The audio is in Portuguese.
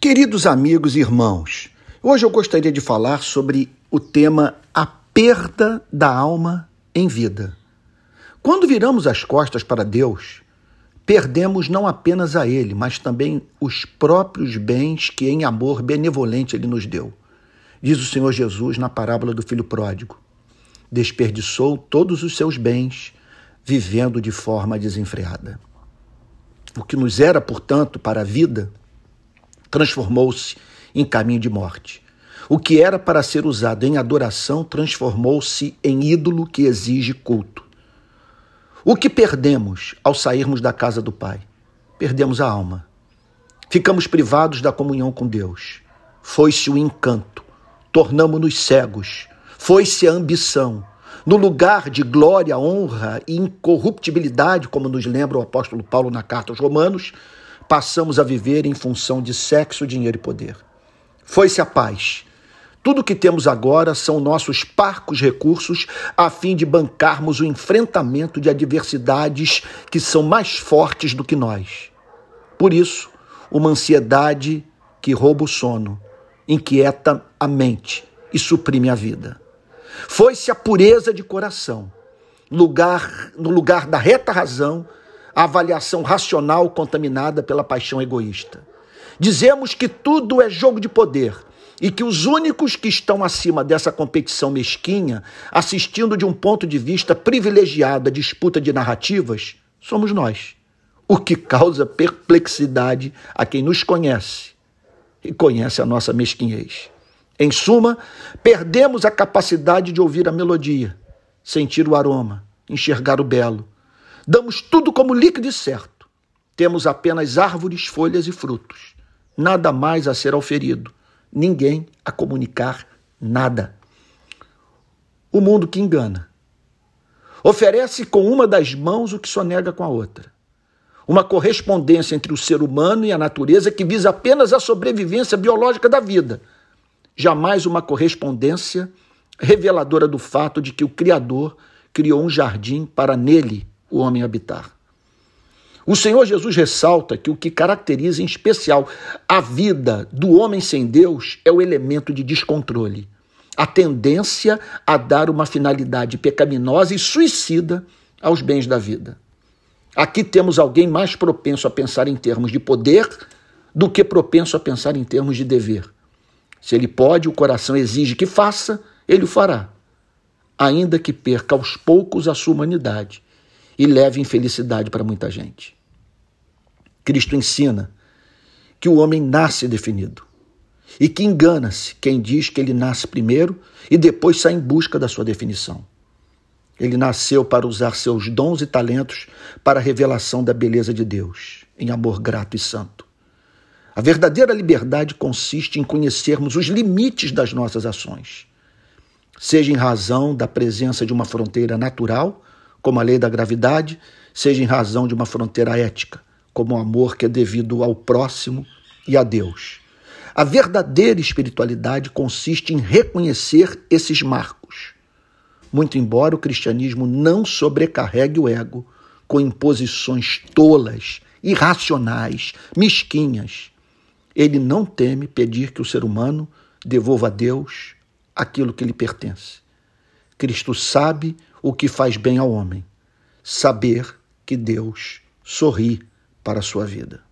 Queridos amigos e irmãos, hoje eu gostaria de falar sobre o tema a perda da alma em vida. Quando viramos as costas para Deus, perdemos não apenas a Ele, mas também os próprios bens que em amor benevolente Ele nos deu. Diz o Senhor Jesus na parábola do filho pródigo: desperdiçou todos os seus bens vivendo de forma desenfreada. O que nos era, portanto, para a vida, transformou-se em caminho de morte. O que era para ser usado em adoração transformou-se em ídolo que exige culto. O que perdemos ao sairmos da casa do Pai? Perdemos a alma. Ficamos privados da comunhão com Deus. Foi-se o encanto. Tornamos-nos cegos. Foi-se a ambição. No lugar de glória, honra e incorruptibilidade, como nos lembra o apóstolo Paulo na carta aos Romanos, passamos a viver em função de sexo, dinheiro e poder. Foi-se a paz. Tudo o que temos agora são nossos parcos recursos a fim de bancarmos o enfrentamento de adversidades que são mais fortes do que nós. Por isso, uma ansiedade que rouba o sono, inquieta a mente e suprime a vida. Foi-se a pureza de coração, lugar no lugar da reta razão a avaliação racional contaminada pela paixão egoísta. Dizemos que tudo é jogo de poder e que os únicos que estão acima dessa competição mesquinha, assistindo de um ponto de vista privilegiado à disputa de narrativas, somos nós. O que causa perplexidade a quem nos conhece e conhece a nossa mesquinhez. Em suma, perdemos a capacidade de ouvir a melodia, sentir o aroma, enxergar o belo Damos tudo como líquido e certo. Temos apenas árvores, folhas e frutos. Nada mais a ser auferido. Ninguém a comunicar nada. O mundo que engana. Oferece com uma das mãos o que sonega com a outra. Uma correspondência entre o ser humano e a natureza que visa apenas a sobrevivência biológica da vida. Jamais uma correspondência reveladora do fato de que o Criador criou um jardim para nele o homem habitar. O Senhor Jesus ressalta que o que caracteriza em especial a vida do homem sem Deus é o elemento de descontrole, a tendência a dar uma finalidade pecaminosa e suicida aos bens da vida. Aqui temos alguém mais propenso a pensar em termos de poder do que propenso a pensar em termos de dever. Se ele pode, o coração exige que faça, ele o fará, ainda que perca aos poucos a sua humanidade e leve infelicidade para muita gente. Cristo ensina que o homem nasce definido e que engana-se quem diz que ele nasce primeiro e depois sai em busca da sua definição. Ele nasceu para usar seus dons e talentos para a revelação da beleza de Deus, em amor grato e santo. A verdadeira liberdade consiste em conhecermos os limites das nossas ações, seja em razão da presença de uma fronteira natural como a lei da gravidade, seja em razão de uma fronteira ética, como o amor que é devido ao próximo e a Deus. A verdadeira espiritualidade consiste em reconhecer esses marcos. Muito embora o cristianismo não sobrecarregue o ego com imposições tolas, irracionais, mesquinhas, ele não teme pedir que o ser humano devolva a Deus aquilo que lhe pertence. Cristo sabe o que faz bem ao homem: saber que Deus sorri para a sua vida.